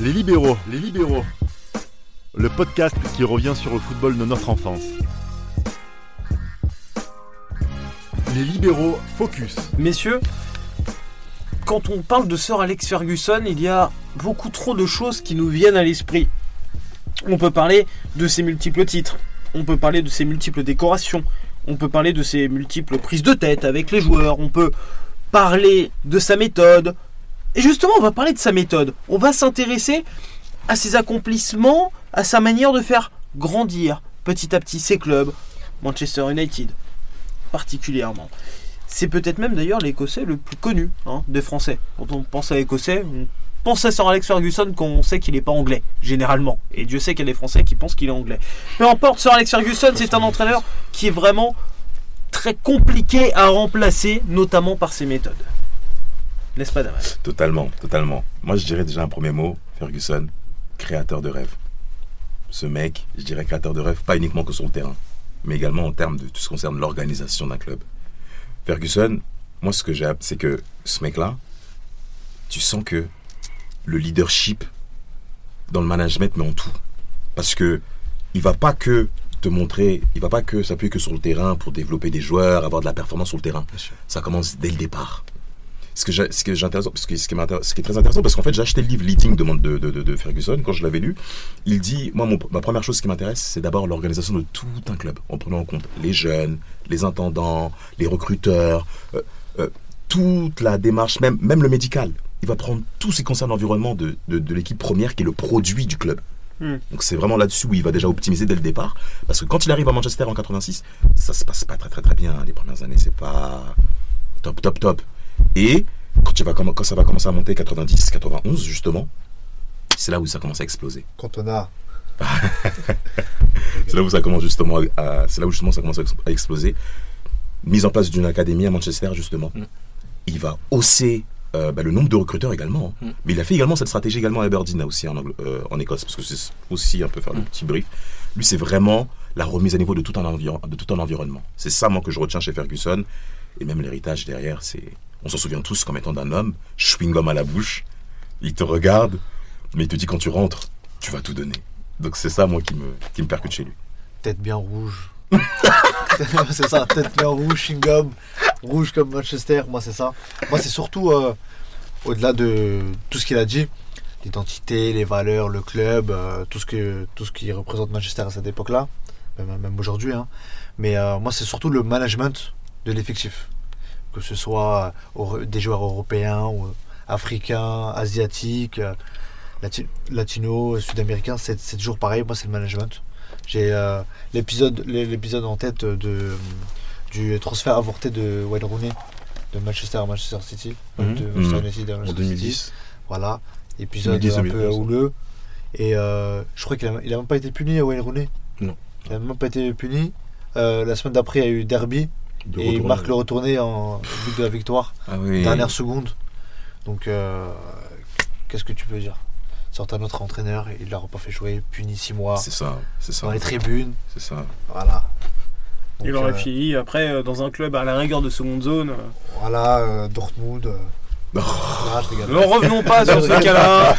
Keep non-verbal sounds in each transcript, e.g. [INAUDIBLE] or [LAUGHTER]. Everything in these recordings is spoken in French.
Les libéraux, les libéraux. Le podcast qui revient sur le football de notre enfance. Les libéraux focus. Messieurs, quand on parle de Sir Alex Ferguson, il y a beaucoup trop de choses qui nous viennent à l'esprit. On peut parler de ses multiples titres, on peut parler de ses multiples décorations, on peut parler de ses multiples prises de tête avec les joueurs, on peut parler de sa méthode. Et justement, on va parler de sa méthode. On va s'intéresser à ses accomplissements, à sa manière de faire grandir petit à petit ses clubs, Manchester United particulièrement. C'est peut-être même d'ailleurs l'Écossais le plus connu hein, des Français. Quand on pense à l'Écossais, on pense à Sir Alex Ferguson quand on sait qu'il n'est pas anglais, généralement. Et Dieu sait qu'il y a des Français qui pensent qu'il est anglais. Peu importe, Sir Alex Ferguson, c'est un entraîneur qui est vraiment très compliqué à remplacer, notamment par ses méthodes. N'est-ce pas, Damas Totalement, totalement. Moi, je dirais déjà un premier mot, Ferguson, créateur de rêve. Ce mec, je dirais créateur de rêve, pas uniquement que sur le terrain, mais également en termes de tout ce qui concerne l'organisation d'un club. Ferguson, moi, ce que j'ai, c'est que ce mec-là, tu sens que le leadership dans le management, mais en tout. Parce que il va pas que te montrer, il va pas que s'appuyer que sur le terrain pour développer des joueurs, avoir de la performance sur le terrain. Ça commence dès le départ. Ce que ce qui, ce qui m'intéresse- ce qui est très intéressant, parce qu'en fait, j'ai acheté le livre Leading de, de, de, de- de Ferguson quand je l'avais lu. Il dit, moi, mon- ma première chose qui m'intéresse, c'est d'abord l'organisation de tout un club, en prenant en compte les jeunes, les intendants, les recruteurs, euh, euh, toute la démarche, même, même le médical. Il va prendre tout ce qui concerne l'environnement de, de, de l'équipe première, qui est le produit du club. Hmm. Donc c'est vraiment là-dessus où il va déjà optimiser dès le départ. Parce que quand il arrive à Manchester en 86, ça se passe pas très très très bien. Les premières années, c'est pas top top top. Et quand, tu vas, comm- quand ça va commencer à monter 90, 91 justement, c'est là où ça commence à exploser. Quand on a. C'est là où ça commence justement à, c'est là où justement ça commence à ex- à exploser. Mise en place d'une académie à Manchester justement. Mm. Il va hausser euh, bah, le nombre de recruteurs également. hein. Mm. Mais il a fait également cette stratégie également à Aberdeen aussi en, Angl- euh, en Écosse parce que c'est aussi un peu faire le petit brief. Lui c'est vraiment la remise à niveau de tout un, environ- de tout un environnement. C'est ça moi que je retiens chez Ferguson et même l'héritage derrière c'est on s'en souvient tous comme étant d'un homme chewing-gum à la bouche. Il te regarde mais il te dit quand tu rentres tu vas tout donner. Donc c'est ça moi qui me qui me percute chez lui. Tête bien rouge. [LAUGHS] c'est ça, tête bien rouge, chewing-gum, rouge comme Manchester. Moi, c'est ça. Moi, c'est surtout, euh, au-delà de tout ce qu'il a dit, l'identité, les valeurs, le club, euh, tout, ce qui représente Manchester à cette époque-là, même, même aujourd'hui. hein. Mais euh, moi, c'est surtout le management de l'effectif. Que ce soit euro- des joueurs européens, ou africains, asiatiques, euh, lati- latinos, sud-américains, c'est c'est toujours pareil. Moi, c'est le management. J'ai euh, l'épisode l'épisode en tête de du transfert avorté de Wayne Rooney de Manchester à Manchester City Mhm. de Manchester. United à En Manchester City. 2010. voilà épisode 2010, un 2011, peu houleux et euh, je crois qu'il a, il a même pas été puni à Wayne Rooney Non. il a même pas été puni Euh, la semaine d'après il y a eu derby De et il retour, marque le retourné en but de la victoire Ah oui. dernière seconde donc euh, qu'est-ce que tu peux dire? Sort un autre entraîneur il l'a pas fait jouer puni 6 mois C'est ça, c'est ça. dans les tribunes C'est ça. voilà Il aurait euh, fini après euh, dans un club à la rigueur de seconde zone. Voilà, euh, Dortmund. [LAUGHS] Ne revenons pas [LAUGHS] sur ce cas-là.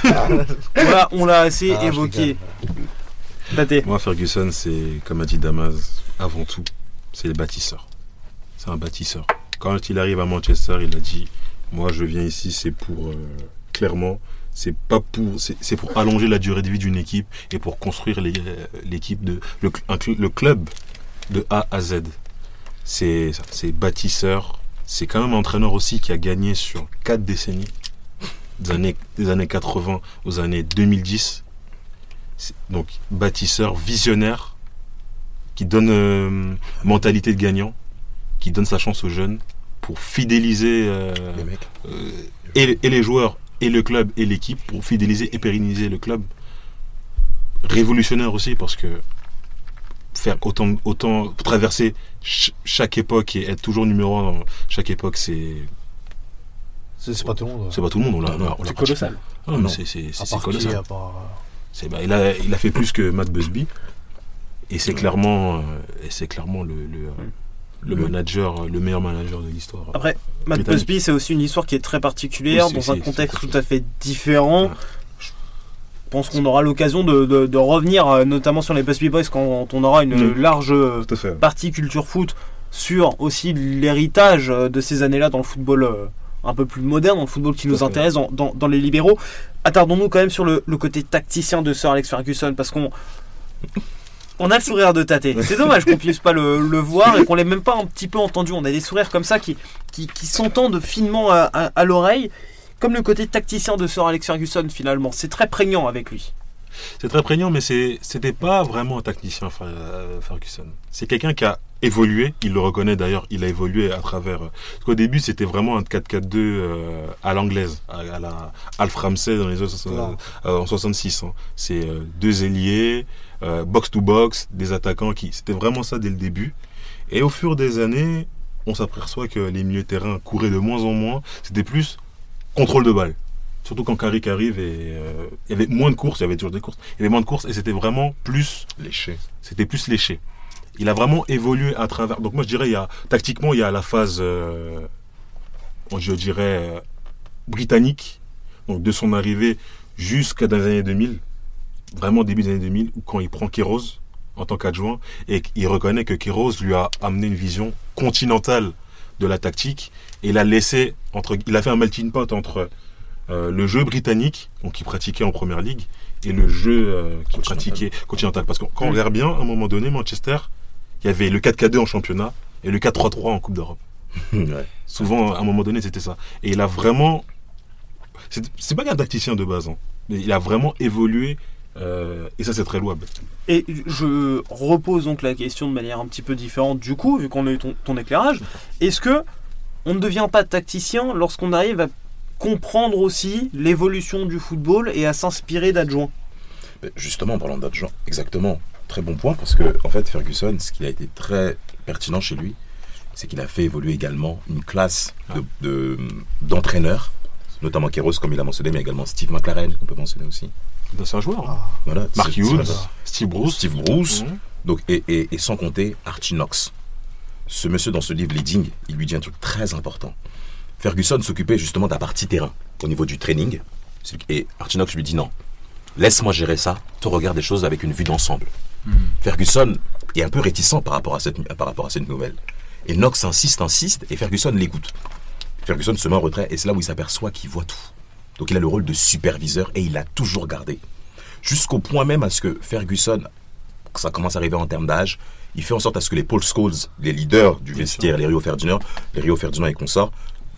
On l'a- On l'a assez Ah, évoqué. Moi, Ferguson, c'est, comme a dit Damas, avant tout, c'est le bâtisseur. C'est un bâtisseur. Quand il arrive à Manchester, il a dit Moi, je viens ici, c'est pour. euh, clairement, c'est pas pour. C'est, pour allonger la durée de vie d'une équipe et pour construire euh, l'équipe de. Le, club de A à Z. C'est, bâtisseur. C'est quand même un entraîneur aussi qui a gagné sur quatre décennies. Des années, des années 80 aux années 2010. C'est- Donc, bâtisseur, visionnaire, qui donne euh, mentalité de gagnant, qui donne sa chance aux jeunes pour fidéliser euh, Les mecs. euh, et, et les joueurs, et le club, et l'équipe, pour fidéliser et pérenniser le club. Révolutionnaire aussi, parce que faire autant, autant traverser ch- chaque époque et être toujours numéro un dans chaque époque, c'est C'est pas tout le monde. c'est pas tout le monde. On l'a, Non, on l'a C'est colossal. Ah, c'est, colossal. euh, C'est- bah, il, a, il a fait plus que Matt Busby. Et c'est clairement, euh, et c'est clairement le, le, euh, le manager, le meilleur manager de l'histoire. Après, Matt. Busby, c'est aussi une histoire qui est très particulière, Oui, dans un contexte tout à fait différent. Ouais. pense qu'on aura l'occasion de, de- de revenir, euh, notamment sur les Busby Boys, quand on aura une large euh, partie culture foot sur aussi l'héritage euh, de ces années-là dans le football euh, un peu plus moderne, dans le football qui Tout nous intéresse, dans, dans- dans les libéraux. Attardons-nous quand même sur le, le côté tacticien de Sir Alex Ferguson, parce qu'on on a le sourire de Tate. C'est dommage qu'on puisse pas le, le voir et qu'on l'ait même pas un petit peu entendu. On a des sourires comme ça qui, qui, qui s'entendent finement à, à- à l'oreille, comme le côté tacticien de Sir Alex Ferguson finalement. C'est très prégnant avec lui. C'est très prégnant, mais c'était pas vraiment un tacticien, euh, Ferguson. C'est quelqu'un qui a évolué, il le reconnaît d'ailleurs, il a évolué à travers. euh, Parce qu'au début, c'était vraiment un 4-4-2 euh, à l'anglaise, à, la Alf Ramsey dans les en 66. hein. C'est deux ailiers, euh, box to box, des attaquants qui. C'était vraiment ça dès le début. Et au fur des années, on s'aperçoit que les milieux de terrain couraient de moins en moins. C'était plus contrôle de balle. Surtout quand Carrick arrive et euh, il y avait moins de courses, il y avait toujours des courses, il y avait moins de courses et c'était vraiment plus, Léché. c'était plus léché. Il a vraiment évolué à travers. Donc moi je dirais, il y a tactiquement il y a la phase, euh, je dirais euh, britannique, donc de son arrivée jusqu'à dans les années 2000, vraiment début des années 2000, où quand il prend Kéros en tant qu'adjoint et qu'il reconnaît que Kéros lui a amené une vision continentale de la tactique et il a laissé entre, il a fait un melting pot entre euh, le jeu britannique, donc qu'il pratiquait en première ligue, et le jeu euh, qu'il pratiquait continental. Parce que quand on regarde bien, à un moment donné, Manchester, il y avait le 4-4-2 en championnat et le 4-3-3 en Coupe d'Europe. [LAUGHS] Ouais. Souvent, à un moment donné, c'était ça. Et il a vraiment. C'est c'est pas qu'un tacticien de base, hein, mais il a vraiment évolué, euh, et ça, c'est très louable. Et je repose donc la question de manière un petit peu différente du coup, vu qu'on a eu ton, ton éclairage. Est-ce que on ne devient pas tacticien lorsqu'on arrive à comprendre aussi l'évolution du football et à s'inspirer d'adjoints? Mais Justement, en parlant d'adjoint, exactement. Très bon point parce que, en fait, Ferguson, ce qui a été très pertinent chez lui, c'est qu'il a fait évoluer également une classe de- de- d'entraîneurs, notamment Kéros, comme il a mentionné, mais également Steve McLaren, qu'on peut mentionner aussi. C'est un joueur. hein. Ah, Voilà, Mark Hughes, Steve Bruce. Steve Bruce, Mhm. donc, et, et- et sans compter Archie Knox. Ce monsieur, dans ce livre Leading, il lui dit un truc très important. Ferguson s'occupait justement de la partie terrain, au niveau du training. Et Archie Knox lui dit non, laisse-moi gérer ça, tu regardes les choses avec une vue d'ensemble. Ferguson est un peu réticent par rapport à cette, par rapport à cette nouvelle. Et Knox insiste, insiste, et Ferguson l'écoute. Ferguson se met en retrait, et c'est là où il s'aperçoit qu'il voit tout. Donc il a le rôle de superviseur, et il l'a toujours gardé. Jusqu'au point même à ce que Ferguson, ça commence à arriver en termes d'âge, il fait en sorte à ce que les Paul Scholes, les leaders du vestiaire, les Rio Ferdinand, les Rio Ferdinand et consorts,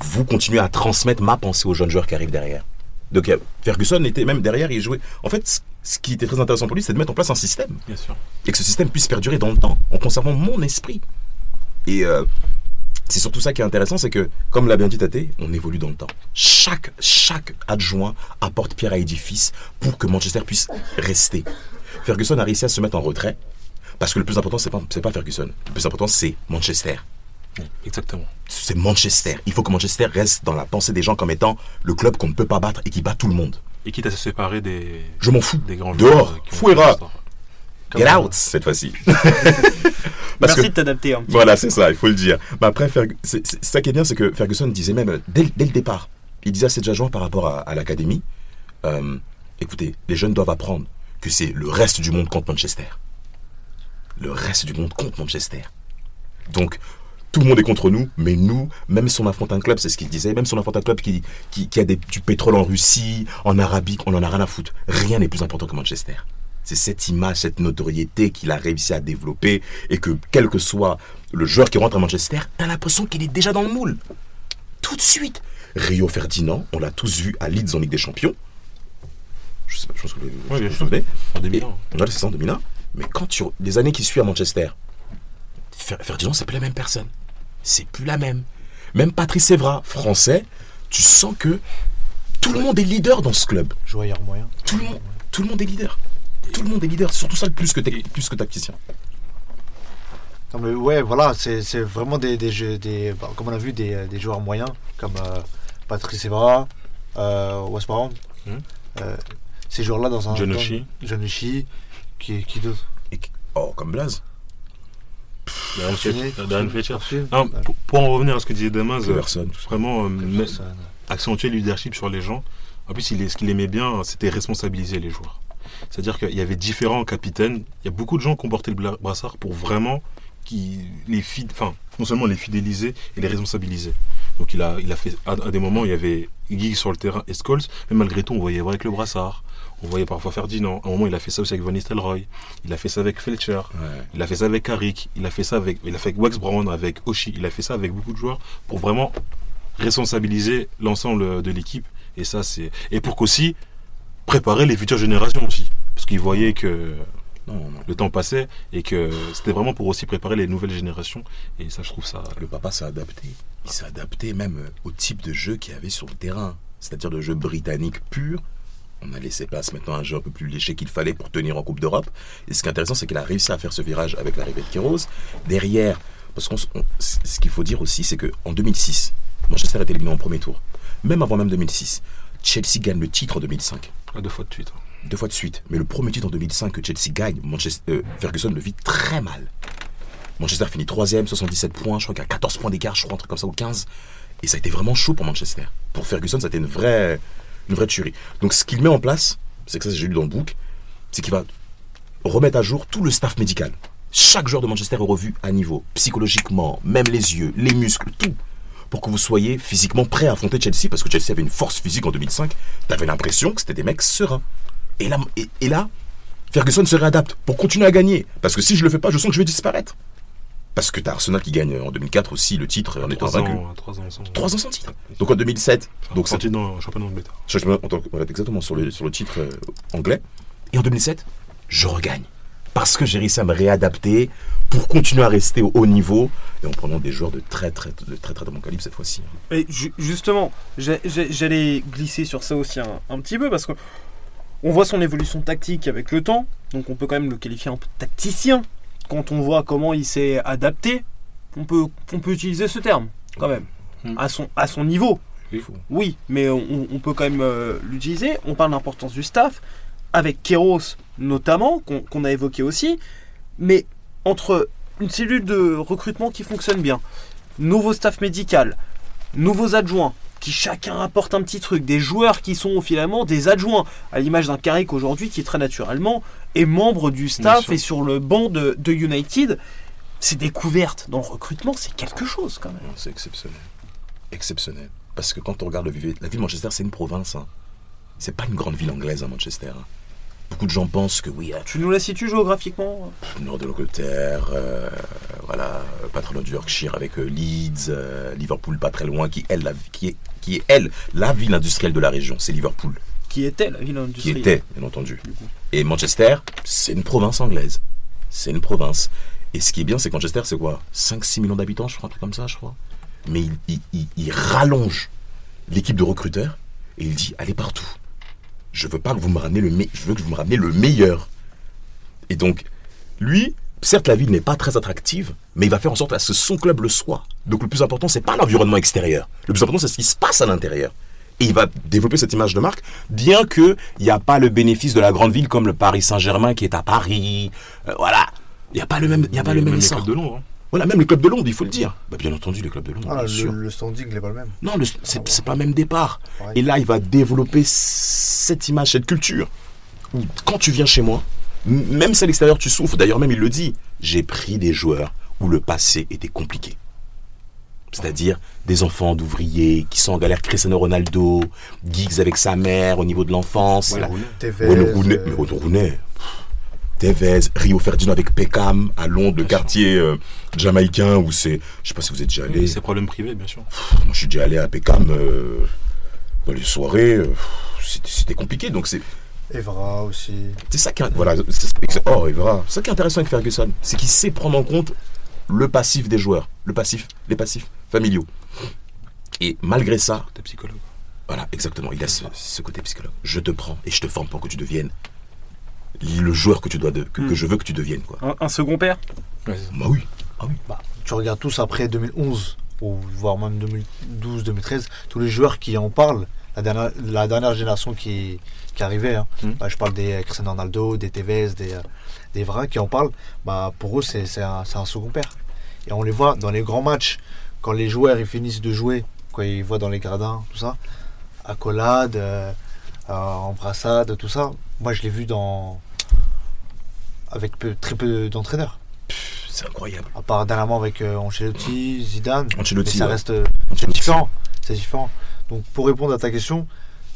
vous continuez à transmettre ma pensée aux jeunes joueurs qui arrivent derrière. Donc euh, Ferguson était même derrière, il jouait. En fait, ce- ce qui était très intéressant pour lui, c'est de mettre en place un système Bien sûr. et que ce système puisse perdurer dans le temps, en conservant mon esprit. Et euh, c'est surtout ça qui est intéressant, c'est que, comme l'a bien dit Tate, on évolue dans le temps. Chaque, chaque adjoint apporte pierre à édifice pour que Manchester puisse rester. Ferguson a réussi à se mettre en retrait, parce que le plus important, c'est pas, pas Ferguson. Le plus important, c'est Manchester. Exactement. C'est Manchester. Il faut que Manchester reste dans la pensée des gens comme étant le club qu'on ne peut pas battre et qui bat tout le monde. Et quitte à se séparer des, Je m'en fous. des grands Dehors. Fouera. Get out cette fois-ci. [LAUGHS] Parce Merci que- de t'adapter. hein. Voilà, c'est ça, il faut le dire. Mais après, Ferg- c'est c'est- ça qui est bien, c'est que Ferguson disait même, dès, dès le départ, il disait à ses adjoints par rapport à, à l'académie, euh, écoutez, les jeunes doivent apprendre que c'est le reste du monde contre Manchester. Le reste du monde contre Manchester. Donc, tout le monde est contre nous, mais nous, même si on affronte un club, c'est ce qu'il disait, même si on affronte un club qui, qui, qui a des- du pétrole en Russie, en Arabie, on en a rien à foutre. Rien n'est plus important que Manchester. C'est cette image, cette notoriété qu'il a réussi à développer et que quel que soit le joueur qui rentre à Manchester, t'as l'impression qu'il est déjà dans le moule. Tout de suite. Rio Ferdinand, on l'a tous vu à Leeds en Ligue des Champions. Je sais pas, je pense que vous, Oui, vous souvenez. En Et, 2001. voilà, c'est ça en 2001. Mais quand tu. Les années qui suivent à Manchester, Fer- Ferdinand, c'est plus la même personne. C'est plus la même. Même Patrice Evra, français, tu sens que tout le monde est leader dans ce club. joueur moyen. Tout le monde, tout le monde est leader. Tout le monde est leader. Surtout ça, plus que, plus que tacticien. Non, mais ouais, voilà, c'est c'est vraiment des, des jeux, des, bah, comme on a vu, des, des joueurs moyens, comme euh, Patrice Evra, euh, West Brom. Mhm. Euh, ces joueurs-là dans un. John O'Shea, qui, qui d'autre? Oh, comme Blaze. Darren Fletcher. Darren Fletcher. Fortuné. Non, pour, pour en revenir à ce que disait Damas, euh, vraiment euh, accentuer le leadership sur les gens. En plus, il est- ce qu'il aimait bien, c'était responsabiliser les joueurs. C'est-à-dire qu'il y avait différents capitaines. Il y a beaucoup de gens qui ont porté le brassard pour vraiment qui les fid- enfin, non seulement les fidéliser et les responsabiliser. Donc il a, il a fait à, à des moments il y avait Guy sur le terrain et Scholes, mais malgré tout on voyait avec le brassard. On voyait parfois Ferdinand. À un moment, il a fait ça aussi avec Van Nistelrooy. Il a fait ça avec Felcher. Ouais. Il a fait ça avec Carrick. Il a fait ça avec, il a fait avec Wax Brown, avec Oshi. Il a fait ça avec beaucoup de joueurs pour vraiment responsabiliser l'ensemble de l'équipe. Et ça, c'est et pour qu'aussi préparer les futures générations aussi, parce qu'il voyait que le temps passait et que c'était vraiment pour aussi préparer les nouvelles générations. Et ça, je trouve ça. Le papa s'est adapté. Il s'est adapté même au type de jeu qu'il y avait sur le terrain. C'est-à-dire le jeu britannique pur. On a laissé place maintenant à un jeu un peu plus léger qu'il fallait pour tenir en Coupe d'Europe. Et ce qui est intéressant, c'est qu'il a réussi à faire ce virage avec l'arrivée de Kéros. Derrière, parce qu'on, ce qu'il faut dire aussi, c'est qu'en 2006, Manchester est éliminé en premier tour. Même avant même 2006, Chelsea gagne le titre en 2005 à deux fois de suite. deux fois de suite. Mais le premier titre en 2005 que Chelsea gagne, euh, Ferguson le vit très mal. Manchester finit troisième, 77 points, je crois qu'il y a 14 points d'écart, je crois, comme ça, ou 15. Et ça a été vraiment chaud pour Manchester. Pour Ferguson, ça a été une vraie, une vraie tuerie. Donc ce qu'il met en place, c'est que ça j'ai lu dans le book, c'est qu'il va remettre à jour tout le staff médical. Chaque joueur de Manchester est revu à niveau, psychologiquement, même les yeux, les muscles, tout. Pour que vous soyez physiquement prêt à affronter Chelsea, parce que Chelsea avait une force physique en 2005, t'avais l'impression que c'était des mecs sereins. Et là, et, et là, Ferguson se réadapte pour continuer à gagner. Parce que si je le fais pas, je sens que je vais disparaître. Parce que t'as Arsenal qui gagne en 2004 aussi le titre en étant vaincu. ans, trois ans. Trois ans sans titre. Donc en 2007, donc ça, sorti dans le championnat d'Angleterre. être exactement sur le, sur le titre euh, anglais. Et en 2007, je regagne. Parce que j'ai réussi à me réadapter pour continuer à rester au haut niveau et en prenant des joueurs de très très de très très, bon calibre cette fois-ci. Et ju- justement, j'allais glisser sur ça aussi un, un petit peu parce que on voit son évolution tactique avec le temps, donc on peut quand même le qualifier un peu de tacticien. Quand on voit comment il s'est adapté, on peut, on peut utiliser ce terme quand même Mm. à son, à son niveau. Oui. Oui, mais on, on peut quand même euh, l'utiliser. On parle d'importance du staff, avec Kéros notamment, qu'on a évoqué aussi. Mais entre une cellule de recrutement qui fonctionne bien, nouveau staff médical, nouveaux adjoints, qui chacun apporte un petit truc, des joueurs qui sont finalement des adjoints, à l'image d'un Carrick aujourd'hui qui très naturellement est membre du staff et sur le banc de, de United. Ces découvertes dans le recrutement, c'est quelque chose quand même. C'est exceptionnel. Exceptionnel. Parce que quand on regarde le la ville de Manchester, c'est une province. Hein. C'est pas une grande ville anglaise, hein, Manchester. hein. Beaucoup de gens pensent que oui, hein, Tu nous la situes géographiquement? Nord de l'Angleterre, euh, voilà, pas très loin du Yorkshire avec euh, Leeds, euh, Liverpool pas très loin, qui, elle, la- qui, est, qui est, elle, la ville industrielle de la région. C'est Liverpool, Qui était la ville qui industrielle était, bien entendu. Et Manchester, c'est une province anglaise. C'est une province. Et ce qui est bien, c'est que Manchester, c'est quoi? 5-6 millions d'habitants, je crois, un truc comme ça, je crois. Mais il, il- il- il rallonge l'équipe de recruteurs et il dit allez partout. Je veux pas que vous me ramenez le me- je veux que vous me ramenez le meilleur. Et donc, lui, certes, la ville n'est pas très attractive, mais il va faire en sorte à ce que son club le soit. Donc, le plus important, c'est pas l'environnement extérieur. Le plus important, c'est ce qui se passe à l'intérieur. Et il va développer cette image de marque, bien que il n'y a pas le bénéfice de la grande ville comme le Paris Saint-Germain qui est à Paris. Euh, voilà. Il n'y a pas le même, il y a pas le même essor. clubs de Londres. hein. Voilà, même le club de Londres, il faut le dire. Bah, bien entendu, les clubs de Londres, Ah, bien sûr. le, le standing n'est pas le même. Non, le- c'est c'est pas le même départ. Pareil. Et là, il va développer cette image, cette culture. Où quand tu viens chez moi, même si à l'extérieur tu souffres, d'ailleurs même il le dit, j'ai pris des joueurs où le passé était compliqué. C'est-à-dire des enfants d'ouvriers qui sont en galère, Cristiano Ronaldo, Giggs avec sa mère au niveau de l'enfance. Ouais, pff, Tevez, Rio Ferdinand avec Peckham à Londres, le Bien quartier euh, jamaïcain où c'est, je sais pas si vous êtes déjà allé. Ses problèmes privés, bien sûr. Moi, je suis déjà allé à Peckham euh, dans les soirées. euh, c'était- C'était compliqué. Donc, c'est Evra aussi. c'est ça qui est, voilà, oh, Evra. C'est ça qui est intéressant avec Ferguson. C'est qu'il sait prendre en compte le passif des joueurs. Le passif, les passifs familiaux. Et malgré ça, T'es psychologue. voilà, exactement, il a ce, ce côté psychologue. Je te prends et je te forme pour que tu deviennes le joueur que tu dois de, que, que Hmm. je veux que tu deviennes, quoi. Un, un second père? Ouais. Bah oui. Ah oui. Bah, tu regardes tous après 2011, ou voire même 2012-2013, tous les joueurs qui en parlent, la dernière, la dernière génération qui, qui arrivait, hein. Mhm. Bah, je parle des euh, Cristiano Ronaldo, des Tevez, des, euh, des Vra qui en parlent, bah, pour eux c'est un, un second père. Et on les voit dans les grands matchs, quand les joueurs ils finissent de jouer, quand ils voient dans les gradins, tout ça, accolade, euh, euh, en brassade, tout ça. Moi, je l'ai vu dans avec peu- très peu d'entraîneurs. C'est incroyable. À part dernièrement avec euh, Ancelotti, Zidane. Ancelotti, mais ça ouais. reste euh, Ancelotti. différent. C'est différent. Donc pour répondre à ta question,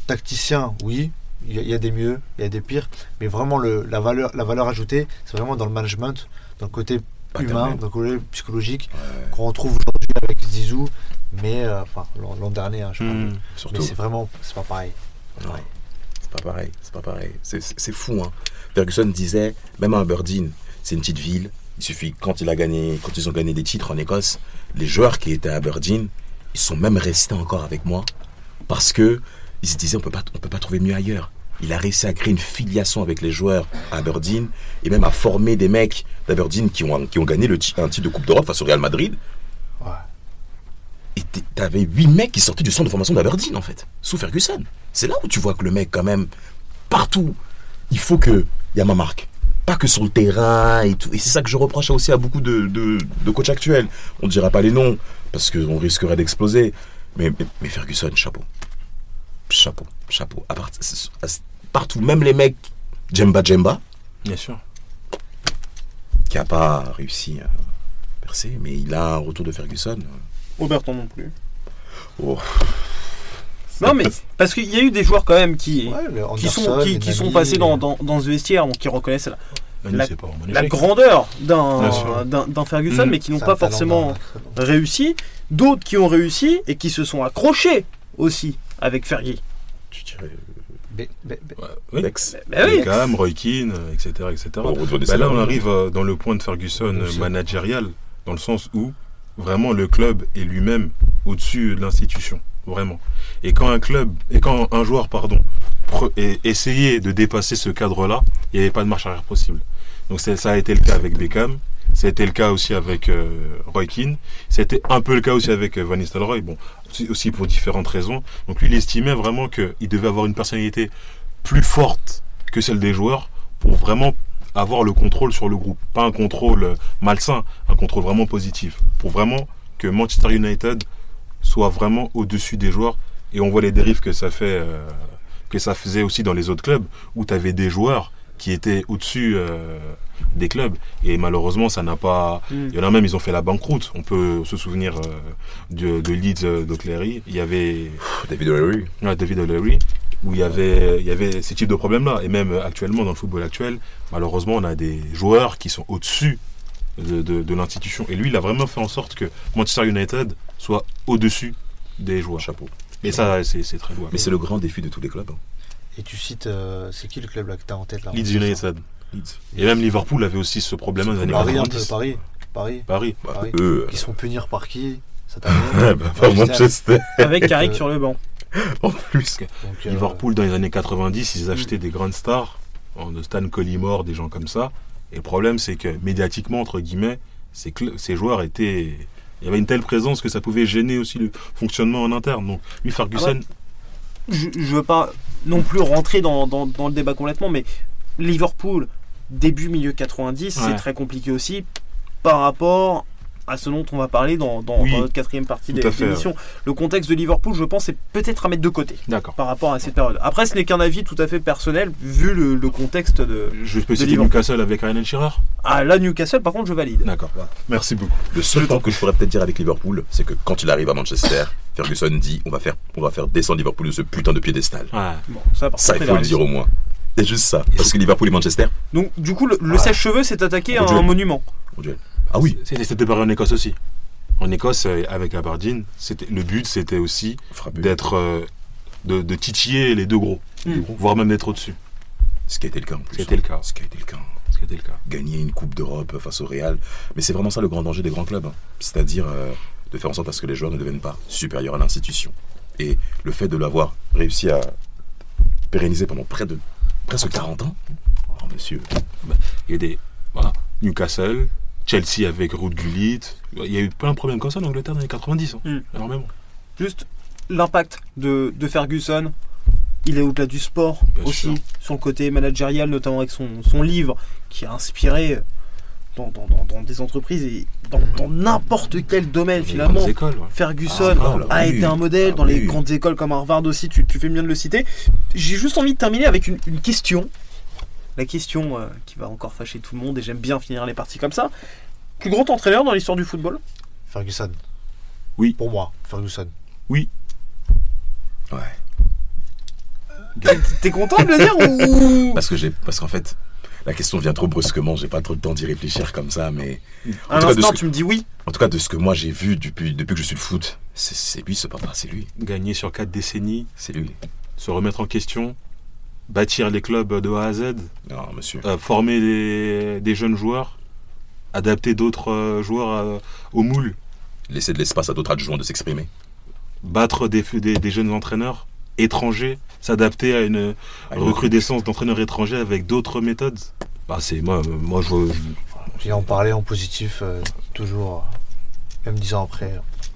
tacticien, oui, il y, a- il y a des mieux, il y a des pires, mais vraiment le, la valeur, la valeur ajoutée, c'est vraiment dans le management, dans le côté humain, dans le côté psychologique Ouais, qu'on retrouve aujourd'hui avec Zizou, mais euh, enfin l'an dernier, hein, je parle. Hmm. surtout. Mais c'est vraiment, c'est pas pareil. C'est pas pareil, c'est pas pareil. C'est fou, hein. Ferguson disait, même à Aberdeen, c'est une petite ville. Il suffit, quand, il a gagné, quand ils ont gagné des titres en Écosse, les joueurs qui étaient à Aberdeen, ils sont même restés encore avec moi parce que ils se disaient, on peut pas, on peut pas trouver mieux ailleurs. Il a réussi à créer une filiation avec les joueurs à Aberdeen et même à former des mecs d'Aberdeen qui ont, qui ont gagné le, un titre de Coupe d'Europe face au Real Madrid. Ouais. Et t'avais huit mecs qui sortaient du centre de formation d'Aberdeen, en fait, sous Ferguson. C'est là où tu vois que le mec, quand même, partout, il faut que il y a ma marque. Pas que sur le terrain et tout. Et c'est ça que je reproche aussi à beaucoup de, de, de coachs actuels. On ne dira pas les noms, parce qu'on risquerait d'exploser. Mais, mais, mais Ferguson, chapeau. Chapeau, chapeau. À part- partout, même les mecs, Jemba Jemba, Bien sûr. qui a pas réussi à percer, mais il a un retour de Ferguson. Auberton non plus. Oh. Non, mais [LAUGHS] parce qu'il y a eu des joueurs quand même qui, Ouais, qui, sont, qui, qui sont passés dans, euh, dans, dans ce vestiaire, donc qui reconnaissent la, La- pas grandeur d'un Ferguson, Mhm. mais qui n'ont pas forcément réussi. D'autres qui ont réussi et qui se sont accrochés aussi avec Fergie. Tu dirais Ouais, oui. Bex. Ben oui. Beckham, Roy Keane, euh, etc. etc. On Bah là, on arrive euh, dans le point de Ferguson euh, managérial, dans le sens où vraiment le club est lui-même au-dessus de l'institution, vraiment. Et quand un club, et quand un joueur, pardon, essayait de dépasser ce cadre-là, il n'y avait pas de marche arrière possible. Donc ça a été le cas avec Beckham, ça a été le cas aussi avec euh, Roy Keane, c'était un peu le cas aussi avec euh, Van Nistelrooy, bon, aussi- aussi pour différentes raisons. Donc lui, il estimait vraiment qu'il devait avoir une personnalité plus forte que celle des joueurs pour vraiment avoir le contrôle sur le groupe. Pas un contrôle euh, malsain, un contrôle vraiment positif. Pour vraiment que Manchester United soit vraiment au-dessus des joueurs. Et on voit les dérives que ça fait, euh, que ça faisait aussi dans les autres clubs, où tu avais des joueurs qui étaient au-dessus euh, des clubs. Et malheureusement, ça n'a pas. Mm. Il y en a même, ils ont fait la banqueroute. On peut se souvenir euh, de, de Leeds euh, d'Oclery. Il y avait David O'Leary. Ouais, David O'Leary, où il y avait, il y avait ces types de problèmes-là. Et même actuellement, dans le football actuel, malheureusement, on a des joueurs qui sont au-dessus de, de- de l'institution. Et lui, il a vraiment fait en sorte que Manchester United soit au-dessus des joueurs. Chapeau. Et ça, c'est très louable. Mais c'est le grand défi de tous les clubs. hein. Et tu cites, euh, c'est qui le club là que t'as en tête là Leeds United. Leeds. Et même Liverpool avait aussi ce problème dans les années Paris un peu, 90. Paris. Paris. Paris. Bah, Paris. Qui se font punir par qui? Euh, [LAUGHS] bah, Manchester. Avec [LAUGHS] Carrick Euh, sur le banc. En plus. Donc, euh, Liverpool, dans les années 90, ils achetaient des grandes stars, en de Stan Collymore, des gens comme ça. Et le problème, c'est que médiatiquement, entre guillemets, ces joueurs étaient. Il y avait une telle présence que ça pouvait gêner aussi le fonctionnement en interne. Donc, lui, Ferguson, Je, je veux pas non plus rentrer dans, dans- dans le débat complètement, mais Liverpool, début milieu 90, c'est très compliqué aussi par rapport à ce dont on va parler dans, dans, Oui. dans notre quatrième partie fait, l'émission. Le contexte de Liverpool, je pense, est peut-être à mettre de côté d'accord. par rapport à cette période. Après, ce n'est qu'un avis tout à fait personnel vu le, le contexte de. Je peux citer Liverpool. Newcastle avec Ryan Shearer Ah, là, Newcastle, par contre, je valide. D'accord. Merci beaucoup. Le seul point que je pourrais peut-être dire avec Liverpool, c'est que quand il arrive à Manchester, Ferguson dit on va faire, on va faire descendre Liverpool de ce putain de piédestal. Ouais. Bon, ça, par Ça, contre, il faut le a dire au moins. C'est juste ça. Parce que Liverpool et Manchester, Donc, du coup, le, sèche-cheveux s'est attaqué à Dieu. un monument. mon Dieu. Ah oui, C'était pareil en Écosse aussi. En Écosse, euh, avec Aberdeen, le but, c'était aussi d'être, euh, de, de titiller les deux gros, voire même d'être au-dessus. Ce qui a été le cas en plus. C'était le cas. Ce qui a été le cas. Ce qui était le cas. Gagner une Coupe d'Europe face au Real. Mais c'est vraiment ça le grand danger des grands clubs. hein. C'est-à-dire euh, de faire en sorte à ce que les joueurs ne deviennent pas supérieurs à l'institution. Et le fait de l'avoir réussi à pérenniser pendant près de presque 40 ans. Oh, monsieur. Il y a des. Voilà. Newcastle, Chelsea avec Ruud Gullit. Il y a eu plein de problèmes comme ça en Angleterre dans les 90. hein. Hmm. Énormément. Juste l'impact de, de Ferguson, il est au-delà du sport Bien aussi, sûr. sur le côté managérial, notamment avec son, son livre qui a inspiré dans, dans- dans- dans des entreprises et dans dans n'importe quel domaine Les finalement. écoles, ouais. Ferguson Ah, a oui. été un modèle Ah, dans les grandes écoles comme Harvard aussi, tu, tu fais bien de le citer. J'ai juste envie de terminer avec une, une question. La question euh, qui va encore fâcher tout le monde et j'aime bien finir les parties comme ça. Plus grand entraîneur dans l'histoire du football? Ferguson. Oui. Pour moi, Ferguson. Ouais. T'es- T'es content de le dire ou [LAUGHS] Parce que j'ai, parce qu'en fait, la question vient trop brusquement. J'ai pas trop le temps d'y réfléchir comme ça, mais en tout cas, de l'instant ce que- tu me dis oui en tout cas de ce que moi j'ai vu depuis, depuis que je suis le foot, c'est, c'est lui ce papa, c'est lui, Gagner sur 4 décennies, c'est lui. se remettre en question, bâtir les clubs de A à Z, Non, monsieur. euh, former des, des jeunes joueurs, adapter d'autres euh, joueurs euh, au moule, Laisser de l'espace à d'autres adjoints de s'exprimer. battre des, des, des jeunes entraîneurs étrangers, s'adapter à une Ah, recrudescence d'entraîneurs étrangers avec d'autres méthodes. Bah, c'est moi, moi je, vois- Et en parler en positif, euh, toujours, même dix ans après.